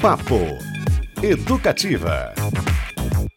Papo Educativa.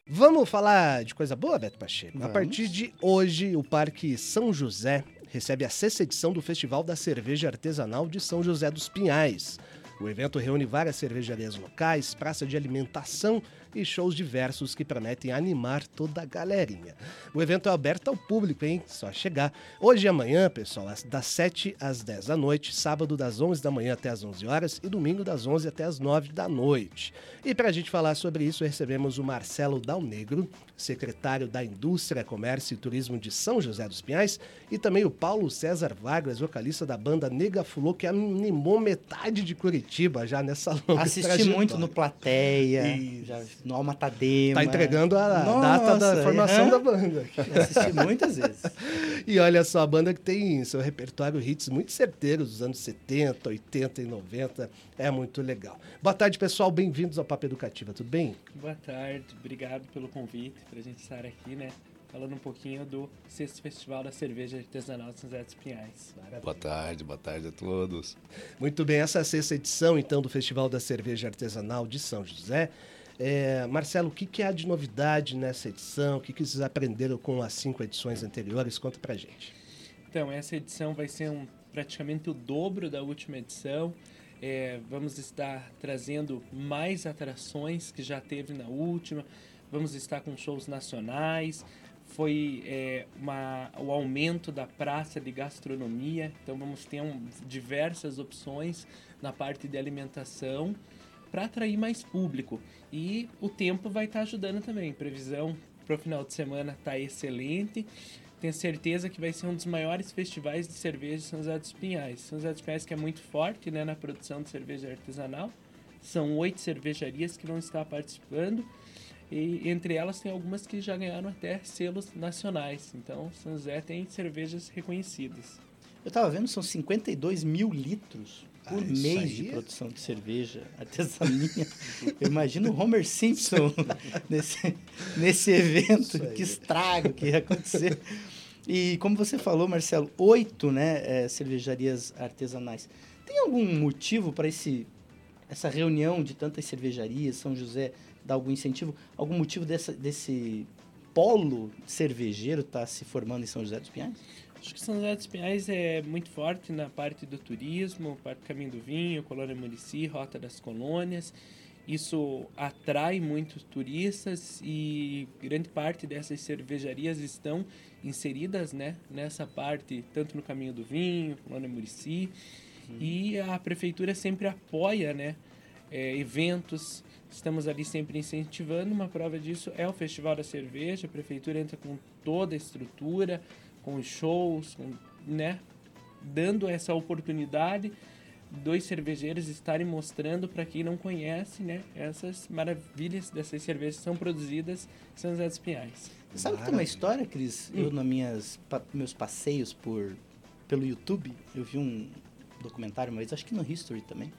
Vamos falar de coisa boa, Beto Pacheco? Vamos. A partir de hoje, o Parque São José recebe a sexta edição do Festival da Cerveja Artesanal de São José dos Pinhais. O evento reúne várias cervejarias locais, praça de alimentação e shows diversos que prometem animar toda a galerinha. O evento é aberto ao público, hein? Só chegar. Hoje e amanhã, pessoal, das 7 às 10 da noite, sábado das 11 da manhã até as 11 horas e domingo das 11 até as 9 da noite. E para a gente falar sobre isso, recebemos o Marcelo Dal Negro, secretário da Indústria, Comércio e Turismo de São José dos Pinhais, e também o Paulo César Vargas, vocalista da banda Nega Fulô, que animou metade de Curitiba já nessa longa Assisti trajetória. muito no Plateia, Isso. já, Alma Tadema. Tá entregando a Nossa, data da formação da banda. Assisti muitas vezes. E olha só, a banda que tem em seu repertório hits muito certeiros dos anos 70, 80 e 90. É muito legal. Boa tarde, pessoal. Bem-vindos ao Papo Educativa, tudo bem? Boa tarde, obrigado pelo convite para a gente estar aqui, né? Falando um pouquinho do sexto Festival da Cerveja Artesanal de São José dos Pinhais. Boa tarde, boa tarde a todos. Muito bem, essa é a sexta edição, então, do Festival da Cerveja Artesanal de São José. É, Marcelo, o que, que há de novidade nessa edição? O que, que vocês aprenderam com as cinco edições anteriores? Conta pra gente. Então, essa edição vai ser um, praticamente o dobro da última edição. É, vamos estar trazendo mais atrações que já teve na última. Vamos estar com shows nacionais. Foi é, uma, o aumento da praça de gastronomia. Então, vamos ter um, diversas opções na parte de alimentação para atrair mais público. E o tempo vai estar ajudando também. Previsão para o final de semana está excelente. Tenho certeza que vai ser um dos maiores festivais de cerveja de São José dos Pinhais. São José dos Pinhais que é muito forte né, na produção de cerveja artesanal. São oito cervejarias que vão estar participando. E entre elas tem algumas que já ganharam até selos nacionais. Então, São José tem cervejas reconhecidas. Eu tava vendo, são 52 mil litros por Ah, mês de é- produção de cerveja artesaninha. Eu imagino o Homer Simpson nesse, nesse evento. Que estrago que ia acontecer. E como você falou, Marcelo, oito né, eh, cervejarias artesanais. Tem algum motivo para esse essa reunião de tantas cervejarias, São José dá algum incentivo? Algum motivo dessa, desse polo cervejeiro estar se formando em São José dos Pinhais? Acho que São José dos Pinhais é muito forte na parte do turismo, parte do Caminho do Vinho, Colônia Murici, Rota das Colônias. Isso atrai muitos turistas e grande parte dessas cervejarias estão inseridas né, nessa parte, tanto no Caminho do Vinho, Colônia Murici. E a prefeitura sempre apoia né, é, eventos, estamos ali sempre incentivando. Uma prova disso é o Festival da Cerveja, a prefeitura entra com toda a estrutura, com os shows, com, né, dando essa oportunidade dos cervejeiros estarem mostrando para quem não conhece né, essas maravilhas dessas cervejas que são produzidas em São José dos Pinhais. Sabe que tem uma história, Cris? Eu, nas minhas pa- meus passeios por, pelo YouTube, eu vi um documentário uma vez, acho que no History também,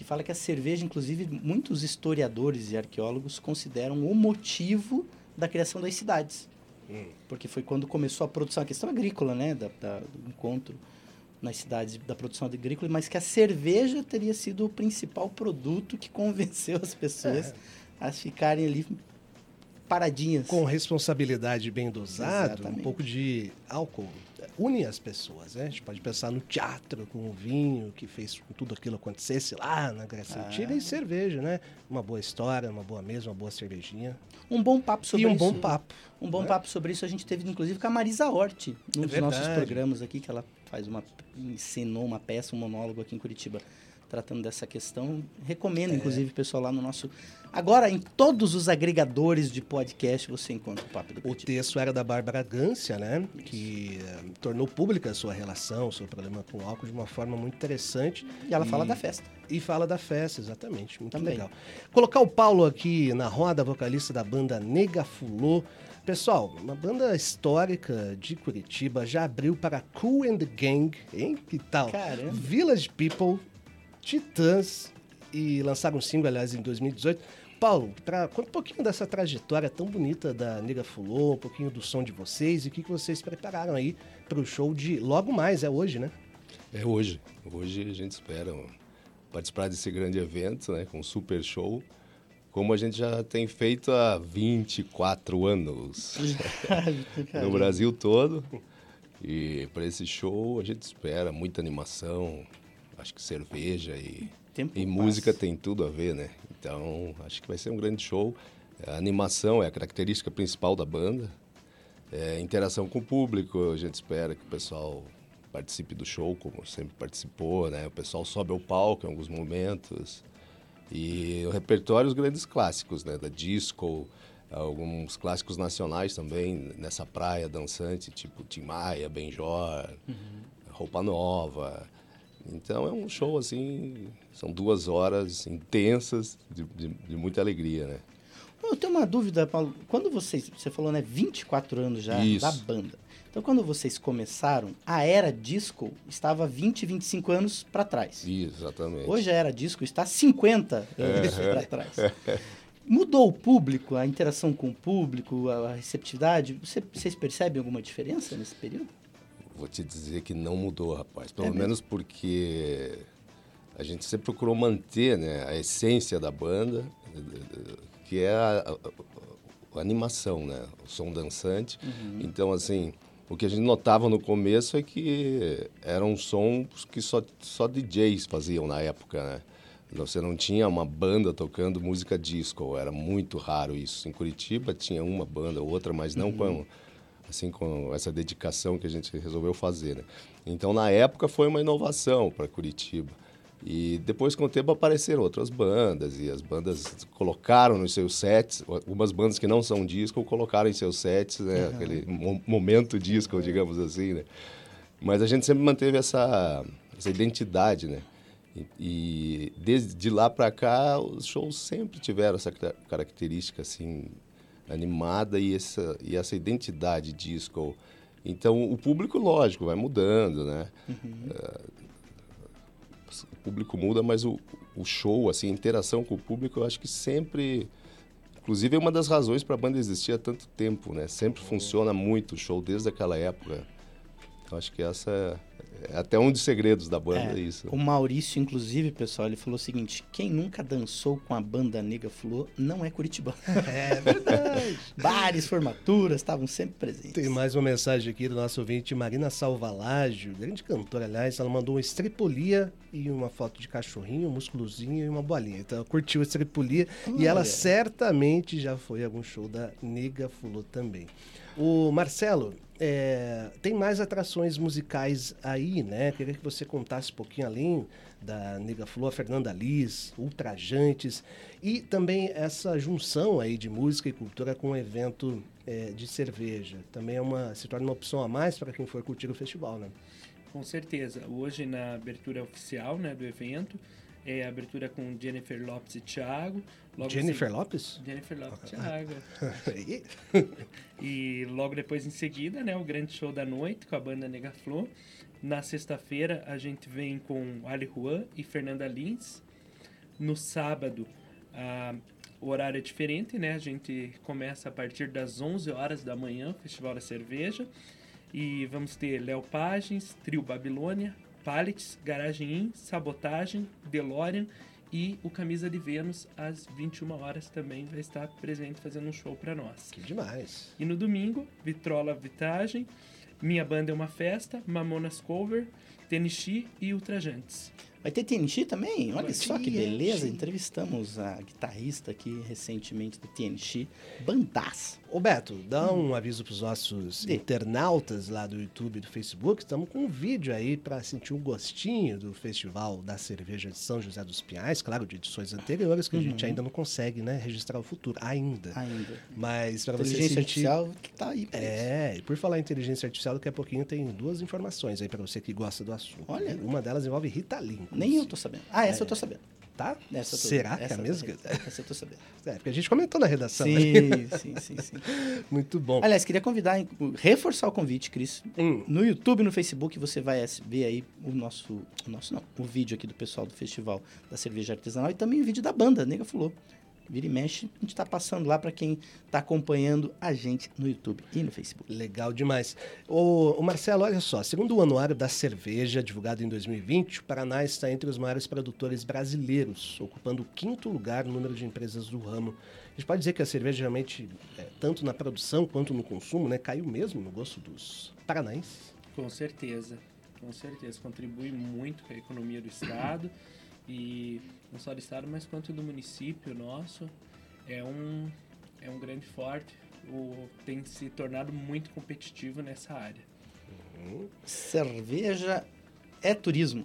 que fala que a cerveja, inclusive, muitos historiadores e arqueólogos consideram o motivo da criação das cidades. Hum. Porque foi quando começou a produção, a questão agrícola, né? Da, da- do encontro nas cidades da produção agrícola, mas que a cerveja teria sido o principal produto que convenceu as pessoas a ficarem ali paradinhas. Com responsabilidade bem dosada, um pouco de álcool une as pessoas, né? A gente pode pensar no teatro com o vinho que fez com tudo aquilo acontecesse lá na Grécia Ah. Antiga e cerveja, né? Uma boa história, uma boa mesa, uma boa cervejinha Um bom papo sobre e um isso. bom papo. Um bom né? papo sobre isso a gente teve, inclusive, com a Marisa Hort, num É dos nossos verdade. programas aqui, que ela faz uma. ensinou uma peça, um monólogo aqui em Curitiba, tratando dessa questão. Recomendo, É. inclusive, pessoal lá no nosso. Agora, em todos os agregadores de podcast, você encontra o Papo do O texto era da Bárbara Gância, né? Que eh, tornou pública a sua relação, o seu problema com o álcool de uma forma muito interessante. E ela fala E- da festa. E fala da festa, exatamente. Muito Também. legal. Colocar o Paulo aqui na roda, vocalista da banda Nega Fulô. Pessoal, uma banda histórica de Curitiba já abriu para Cool and the Gang, hein? Que tal? Caramba. Village People, Titãs e lançaram um single, aliás, em 2018. Paulo, pra, conta um pouquinho dessa trajetória tão bonita da Nega Fulô, um pouquinho do som de vocês e o que, que vocês prepararam aí para o show de logo mais, é hoje, né? É hoje. Hoje a gente espera um, participar desse grande evento, né, com um super show, como a gente já tem feito há 24 anos no Brasil todo. E para esse show a gente espera muita animação, acho que cerveja e, Tempo e música tem tudo a ver, né? Então acho que vai ser um grande show. A animação é a característica principal da banda. É, interação com o público, a gente espera que o pessoal participe do show como sempre participou, né? O pessoal sobe ao palco em alguns momentos. E o repertório, os grandes clássicos, né? Da disco, alguns clássicos nacionais também, nessa praia dançante, tipo Tim Maia, Benjor, Roupa Nova. Então é um show assim, são duas horas intensas de, de, de muita alegria, né? Eu tenho uma dúvida, Paulo. Quando vocês, você falou, né, 24 anos já Isso. da banda. Então, quando vocês começaram, a era disco estava 20, 25 anos para trás. Exatamente. Hoje a era disco está 50 anos para trás. Mudou o público, a interação com o público, a a receptividade? Você- vocês percebem alguma diferença nesse período? Vou te dizer que não mudou, rapaz. Pelo É menos porque a gente sempre procurou manter né, a essência da banda, que é a, a- a animação, né? O som dançante. Então, assim, o que a gente notava no começo é que eram sons que só, só DJs faziam na época, né? Você não tinha uma banda tocando música disco, era muito raro isso. Em Curitiba tinha uma banda ou outra, mas não com assim com essa dedicação que a gente resolveu fazer. Né? Então, na época, foi uma inovação para Curitiba. E depois, com o tempo, apareceram outras bandas e as bandas colocaram nos seus sets, algumas bandas que não são disco colocaram em seus sets, né? aquele mo- momento disco, digamos assim. Né? Mas a gente sempre manteve essa, essa identidade, né? E, e desde lá para cá, os shows sempre tiveram essa ca- característica assim animada e essa e essa identidade disco. Então o público, lógico, vai mudando, né? Eh, o público muda, mas o, o show, assim, a interação com o público, eu acho que sempre Inclusive, é uma das razões para a banda existir há tanto tempo, né? Sempre funciona muito o show desde aquela época. Eu acho que essa é até um dos segredos da banda, É, isso. O Maurício, inclusive, pessoal, ele falou o seguinte: quem nunca dançou com a banda Nega Flor não é curitibano. É verdade. Bares, formaturas, estavam sempre presentes. Tem mais uma mensagem aqui do nosso ouvinte Marina Salvalágio, grande cantora, aliás. Ela mandou uma estripolia e uma foto de cachorrinho, um musculozinho e uma bolinha. Então ela curtiu a estripolia e ela certamente já foi a algum show da Nega Fulô também. O Marcelo, é, tem mais atrações musicais aí, né? Queria que você contasse um pouquinho além da Nega Flu, a Fernanda Liz, Ultrajantes e também essa junção aí de música e cultura com um evento é, de cerveja. Também é uma, se torna uma opção a mais para quem for curtir o festival, né? Com certeza. Hoje, na abertura oficial né, do evento, é a abertura com Jennifer Lopes e Thiago. Jennifer em- Lopes? Jennifer Lopes e Thiago. Ih, E logo depois, em seguida, né, o grande show da noite com a banda Nega Flor. Na sexta-feira, a gente vem com Ali Juan e Fernanda Lins. No sábado, ah, o horário é diferente, né? A gente começa a partir das 11 horas da manhã, Festival da Cerveja. E vamos ter Léo Pagens, Trio Babilônia, Pallets, Garagem In, Sabotagem, DeLorean e o Camisa de Vênus, às 21 horas também vai estar presente fazendo um show para nós. que demais. E no domingo, Vitrola Vitagem, Minha Banda é uma Festa, Mamonas Cover, Tenichi e Ultrajantes. Vai ter TNT também? Olha só que beleza. Entrevistamos a guitarrista aqui recentemente do TNT, Bandaço. Ô Beto, dá um aviso para os nossos internautas lá do YouTube e do Facebook. Estamos com um vídeo aí para sentir um gostinho do Festival da Cerveja de São José dos Pinhais, claro, de edições anteriores, que a gente ainda não consegue né, registrar o futuro, ainda. Ainda. Mas para você Inteligência sentir... artificial tá aí. É, e por falar em inteligência artificial, daqui a pouquinho tem duas informações aí para você que gosta do assunto. Olha. Uma delas envolve Rita Lee. Nem eu tô sabendo. Ah, essa eu tô sabendo. Tá? Essa tô- Será que é a mesma? Essa eu tô sabendo. É, porque a gente comentou na redação. né? Sim, sim, sim, sim. Muito bom. Aliás, queria convidar, reforçar o convite, Cris. Hum. No YouTube no Facebook você vai ver aí o nosso, o nosso não, o vídeo aqui do pessoal do Festival da Cerveja Artesanal e também o vídeo da banda, Nega Fulô. Vira e mexe, a gente está passando lá para quem está acompanhando a gente no YouTube e no Facebook. Legal demais. O, o, Marcelo, olha só, segundo o Anuário da Cerveja, divulgado em 2020, o Paraná está entre os maiores produtores brasileiros, ocupando o quinto lugar no número de empresas do ramo. A gente pode dizer que a cerveja realmente, é, tanto na produção quanto no consumo, né, caiu mesmo no gosto dos paranaenses? Com certeza, com certeza. Contribui muito com a economia do Estado e não só do estado, mas quanto do município nosso, é um, é um grande forte, o, tem se tornado muito competitivo nessa área. Uhum. Cerveja é turismo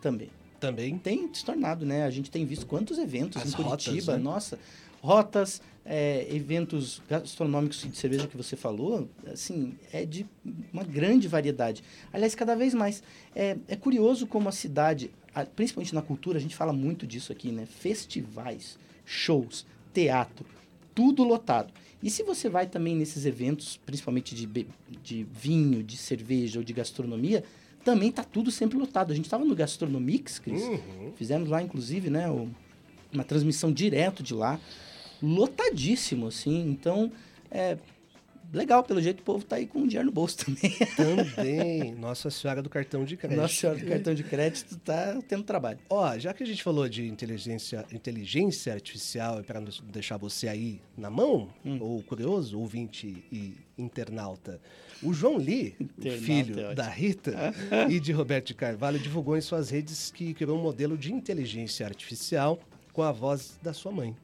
também. Também. Tem se tornado, né? A gente tem visto quantos eventos As em Curitiba, rotas, né? nossa, rotas, é, eventos gastronômicos de cerveja que você falou, assim, é de uma grande variedade. Aliás, cada vez mais. É, é curioso como a cidade, principalmente na cultura, a gente fala muito disso aqui, né? Festivais, shows, teatro, tudo lotado. E se você vai também nesses eventos, principalmente de, de vinho, de cerveja ou de gastronomia, também tá tudo sempre lotado. A gente estava no Gastronomix, Cris. Uhum. Fizemos lá, inclusive, né, uma transmissão direto de lá. Lotadíssimo, assim. Então, é, legal, pelo jeito o povo tá aí com dinheiro no bolso também. Também. Nossa Senhora do Cartão de Crédito. Nossa Senhora do Cartão de Crédito tá tendo trabalho. Ó, já que a gente falou de inteligência, inteligência artificial, para deixar você aí na mão, hum. ou curioso, ouvinte e internauta, o João Lee, internauta filho é da Rita e de Roberto de Carvalho, divulgou em suas redes que criou um modelo de inteligência artificial com a voz da sua mãe.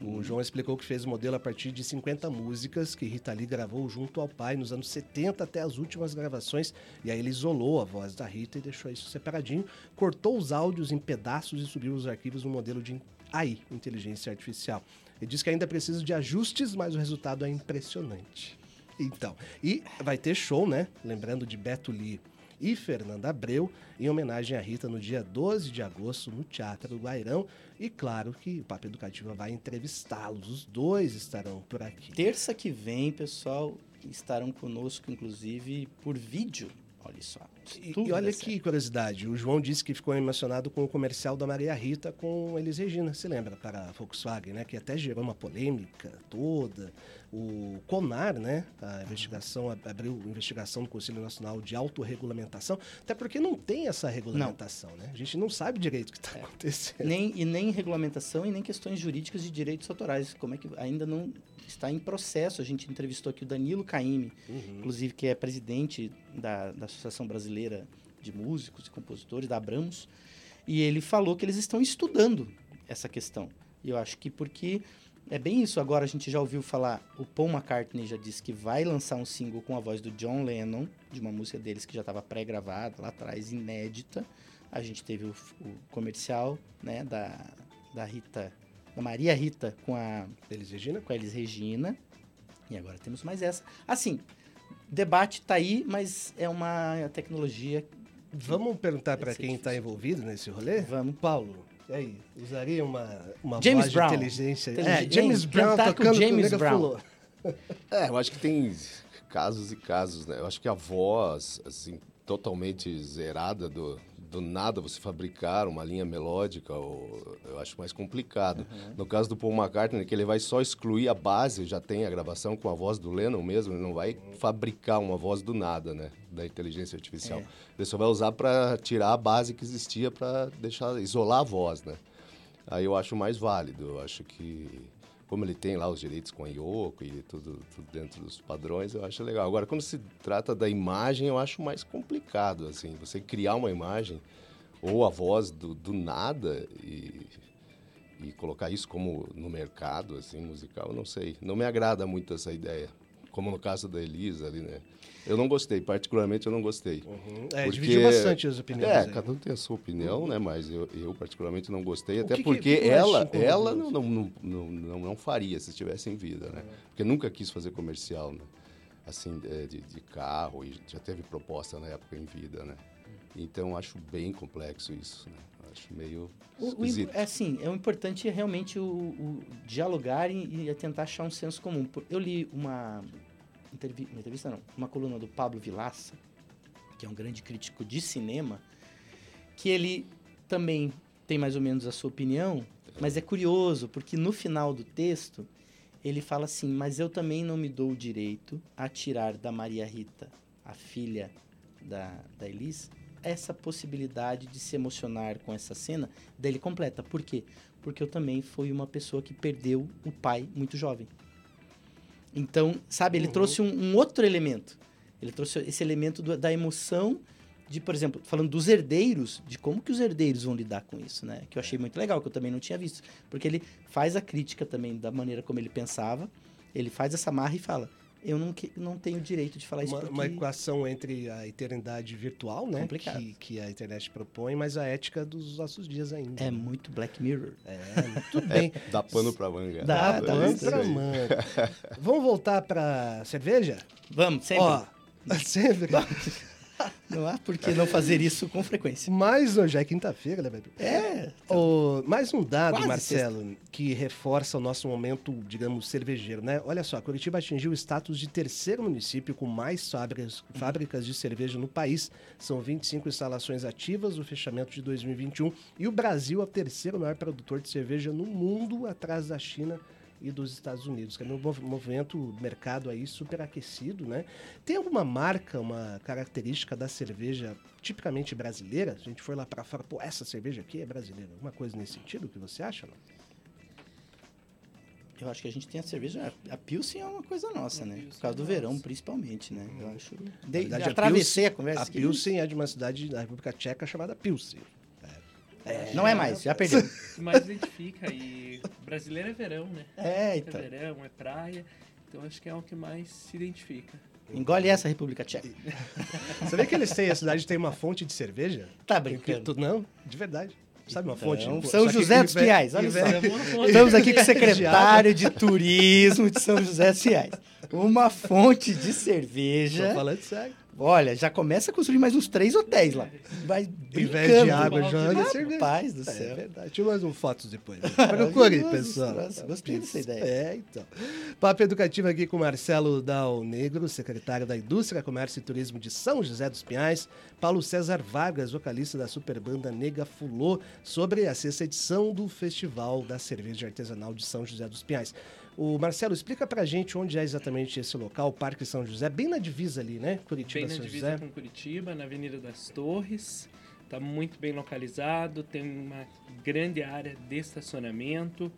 O João explicou que fez o modelo a partir de 50 músicas que Rita Lee gravou junto ao pai nos anos 70 até as últimas gravações. E aí ele isolou a voz da Rita e deixou isso separadinho, cortou os áudios em pedaços e subiu os arquivos no modelo de AI, inteligência artificial. Ele diz que ainda precisa de ajustes, mas o resultado é impressionante. Então, e vai ter show, né? Lembrando de Beto Lee e Fernanda Abreu, em homenagem a Rita no dia 12 de agosto no Teatro do Guairão. E claro que o Papo Educativo vai entrevistá-los. Os dois estarão por aqui. Terça que vem, pessoal, estarão conosco, inclusive, por vídeo. Olha só. E, e, olha que curiosidade, o João disse que ficou emocionado com o comercial da Maria Rita com Elis Regina, se lembra, para a Volkswagen, né? Que até gerou uma polêmica toda. O CONAR, né? A investigação, abriu investigação do Conselho Nacional de Autorregulamentação, até porque não tem essa regulamentação, não. né? A gente não sabe direito o que está é. acontecendo. Nem, e nem regulamentação e nem questões jurídicas de direitos autorais. Como é que ainda não está em processo? A gente entrevistou aqui o Danilo Caime, uhum. inclusive, que é presidente da, da Associação Brasileira de Músicos e Compositores, da Abramos, e ele falou que eles estão estudando essa questão. E eu acho que porque é bem isso. Agora a gente já ouviu falar, o Paul McCartney já disse que vai lançar um single com a voz do John Lennon, de uma música deles que já estava pré-gravada lá atrás, inédita. A gente teve o, o, comercial, né, da, da Rita, da Maria Rita com a Elis Regina, com a Elis Regina. E agora temos mais essa. Assim, debate tá aí, mas é uma tecnologia Vamos perguntar para quem está envolvido nesse rolê? Vamos. Paulo, e aí, usaria uma, uma James voz Brown. de inteligência? É, James Brown tocando com James Brown. Falou. É, eu acho que tem casos e casos, né? Eu acho que a voz, assim, totalmente zerada do, do nada você fabricar uma linha melódica, ou, eu acho mais complicado. Uhum. No caso do Paul McCartney, que ele vai só excluir a base, já tem a gravação com a voz do Lennon mesmo, ele não vai fabricar uma voz do nada, né? Da inteligência artificial. É. Ele só vai usar para tirar a base que existia para deixar isolar a voz, né? Aí eu acho mais válido. Eu acho que como ele tem lá os direitos com a Yoko e tudo, tudo, dentro dos padrões, eu acho legal. Agora, quando se trata da imagem, eu acho mais complicado, assim, você criar uma imagem ou a voz do, do nada e, e colocar isso como no mercado, assim, musical, não sei. Não me agrada muito essa ideia, como no caso da Elisa ali, né? Eu não gostei, particularmente eu não gostei. Uhum. É, porque, dividiu bastante as opiniões. É, aí. cada um tem a sua opinião, uhum. né? Mas eu, eu particularmente não gostei, o até que, porque que ela, ela não, não, não, não, não faria se estivesse em vida, né? Uhum. Porque nunca quis fazer comercial, né? Assim, é, de, de carro, e já teve proposta na época em vida, né? Então acho bem complexo isso, né? Acho meio esquisito. O, é assim, é o importante é realmente o, o dialogar e, e tentar achar um senso comum. Eu li uma entrevista, entrevista não, uma coluna do Pablo Vilaça, que é um grande crítico de cinema, que ele também tem mais ou menos a sua opinião Mas é curioso, porque no final do texto, ele fala assim: Mas eu também não me dou o direito a tirar da Maria Rita, a filha da, da Elis, essa possibilidade de se emocionar com essa cena. Daí ele completa. Por quê? Porque eu também fui uma pessoa que perdeu o pai muito jovem. Então, sabe, ele Uhum. trouxe um, um outro elemento. Ele trouxe esse elemento do- da emoção de, por exemplo, falando dos herdeiros, de como que os herdeiros vão lidar com isso, né? Que eu achei muito legal, que eu também não tinha visto. Porque ele faz a crítica também da maneira como ele pensava, ele faz essa marra e fala, eu não, que- não tenho direito de falar isso Uma, porque... uma equação entre a eternidade virtual, né? Complicado. Que, que a internet propõe, mas a ética dos nossos dias ainda. É né? muito Black Mirror. É, muito bem. Dá pano pra manga. Dá, Dá dá, pano pra aí. manga. Vamos voltar pra cerveja? Vamos, sempre. Ó, sempre. Não há por que não fazer isso com frequência. Mais hoje é quinta-feira, né, Beto? É. Ô, mais um dado, Marcelo, que reforça o nosso momento, digamos, cervejeiro, né? Olha só, Curitiba atingiu o status de terceiro município com mais fábricas, fábricas de cerveja no país. São 25 instalações ativas no fechamento de 2021. E o Brasil é o terceiro maior produtor de cerveja no mundo, atrás da China e dos Estados Unidos, que é um mov- movimento mercado aí super aquecido, né? Tem alguma marca, uma característica da cerveja tipicamente brasileira? Se a gente for lá para fora, pô, essa cerveja aqui é brasileira. Alguma coisa nesse sentido que você acha? Não? Eu acho que a gente tem a cerveja. A Pilsen é uma coisa nossa, A né? Por causa do é verão, principalmente, né? Eu acho. Na De, verdade, atravessei a, Pilsen- conversa. A. Pilsen é de uma cidade da República Tcheca chamada Pilsen. Não é mais, já perdeu. mais identifica. E brasileiro é verão, né? É, É então. verão, é praia. Então acho que é o que mais se identifica. Engole essa, República Tcheca. Sabia que eles têm, a cidade tem uma fonte de cerveja? Tá brincando. Não, de verdade. Sabe uma fonte? Então, Pô, São José dos Pinhais, olha só. Estamos aqui com o secretário de turismo de São José dos Pinhais. Uma fonte de Tô cerveja. falando sério. Olha, já começa a construir mais uns três hotéis lá. Vai Em vez de água, joga de cerveja. Rapaz do É céu. verdade. Tinha mais um fotos depois. né? Procure, pessoal. nossa, gostei dessa ideia. É, então. Papo educativo aqui com Marcelo Dal Negro, secretário da Indústria, Comércio e Turismo de São José dos Pinhais. Paulo César Vargas, vocalista da superbanda Nega Fulô, sobre a sexta edição do Festival da Cerveja Artesanal de São José dos Pinhais. O Marcelo, explica pra gente onde é exatamente esse local, o Parque São José, bem na divisa ali, né? Curitiba, Bem na São divisa José. com Curitiba, na Avenida das Torres. Está muito bem localizado, tem uma grande área de estacionamento,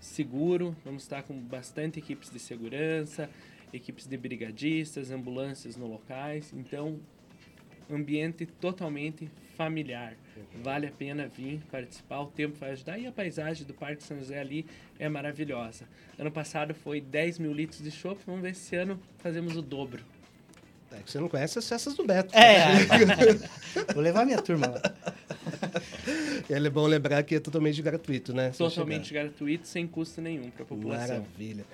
seguro. Vamos estar com bastante equipes de segurança, equipes de brigadistas, ambulâncias no locais. Então, ambiente totalmente familiar. Vale a pena vir participar, o tempo vai ajudar e a paisagem do Parque São José ali é maravilhosa. Ano passado foi 10 mil litros de chopp, vamos ver se esse ano fazemos o dobro. É que você não conhece as festas do Beto. É, vou levar minha turma lá. É bom lembrar que é totalmente gratuito, né? Totalmente gratuito, sem custo nenhum para a população. Maravilha.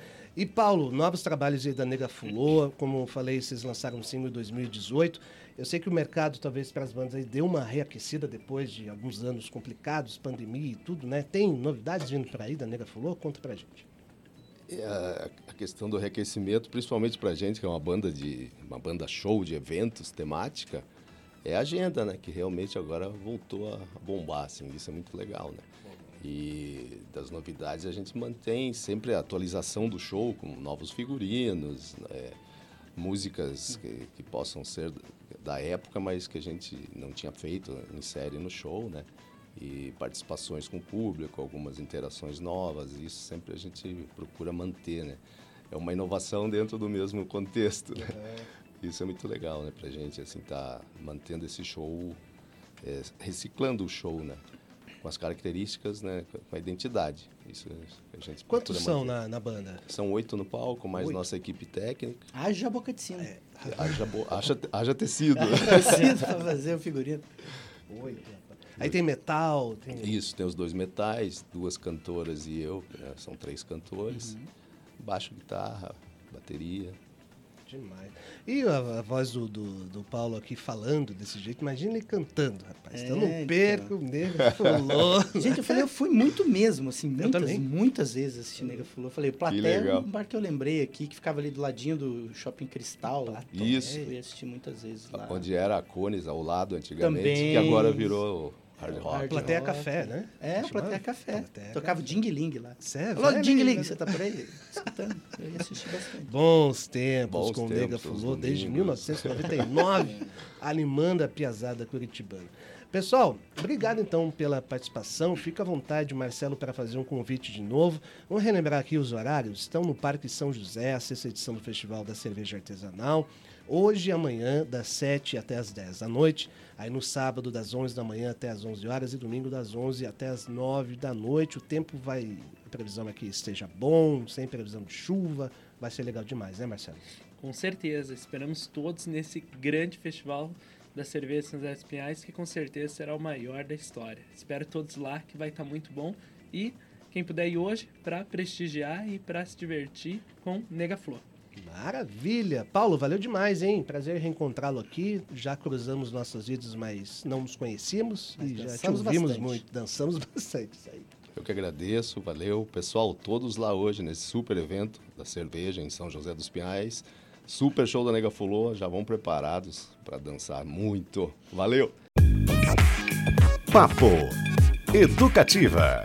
E Paulo, novos trabalhos da Nega Fulô, como eu falei, vocês lançaram um single em 2018. Eu sei que o mercado, talvez para as bandas aí, deu uma reaquecida depois de alguns anos complicados, pandemia e tudo, né? Tem novidades vindo por aí da Nega Fulô? Conta pra gente. É a, a questão do reaquecimento, principalmente para a gente que é uma banda de uma banda show de eventos temática, é a agenda, né? Que realmente agora voltou a bombar, assim, isso é muito legal, né? E das novidades a gente mantém sempre a atualização do show com novos figurinos, né? músicas que, que possam ser da época, mas que a gente não tinha feito em série no show, né? E participações com o público, algumas interações novas, isso sempre a gente procura manter, né? É uma inovação dentro do mesmo contexto, né? Isso é muito legal, né, pra gente, assim, tá mantendo esse show, é, reciclando o show, né? Com as características, né, com a identidade. Isso a gente Quantos são na, na banda? São oito no palco, mais Oito. nossa equipe técnica. Haja boca de sino. Haja, bo- haja, haja tecido. Preciso pra fazer o figurino. Oito. rapaz. Aí tem metal, tem... Isso, tem os dois metais, duas cantoras e eu, né, são três cantores. Uhum. Baixo, guitarra, bateria. Demais. E a, a voz do, do, do Paulo aqui falando desse jeito, imagina ele cantando, rapaz. É, então não então. perco, nego fulô. Gente, eu falei, eu fui muito mesmo, assim, muitas, muitas vezes assistir Nega Fulô. Eu falei, Platéia legal. é um bar que eu lembrei aqui, que ficava ali do ladinho do Shopping Cristal lá. Isso. Eu fui assistir muitas vezes lá. Onde era a Cones ao lado antigamente, Também. que agora virou Hard Hard rock. Plateia rock. Café, né? É? Plateia Café. Plateia Tocava o Ding Ling lá. Sério? Alô, Ding Ling, né? você tá por aí? Escutando. Eu ia assistir bastante. Bons tempos Bons com o Nega Fulô, desde domingos. 1999, animando a piazada curitibana. Pessoal, obrigado então pela participação. Fica à vontade, Marcelo, para fazer um convite de novo. Vamos relembrar aqui os horários. Estão no Parque São José, a sexta edição do Festival da Cerveja Artesanal. Hoje e amanhã, das 7 até as 10 da noite. Aí no sábado, das 11 da manhã até as 11 horas. E domingo, das 11 até as 9 da noite. O tempo vai. A previsão é que esteja bom, sem previsão de chuva. Vai ser legal demais, né, Marcelo? Com certeza, esperamos todos nesse grande festival da cerveja São José Pinhais, que com certeza será o maior da história. Espero todos lá, que vai estar muito bom. E quem puder ir hoje para prestigiar e para se divertir com Nega Flor. Maravilha! Paulo, valeu demais, hein? Prazer reencontrá-lo aqui. Já cruzamos nossas vidas, mas não nos conhecíamos Mas e já te ouvimos bastante. muito. Dançamos bastante, isso aí. Eu que agradeço, valeu. Pessoal, todos lá hoje nesse super evento da cerveja em São José dos Pinhais. Super show da Nega Fulô, já vão preparados para dançar muito. Valeu! Papo Educativa.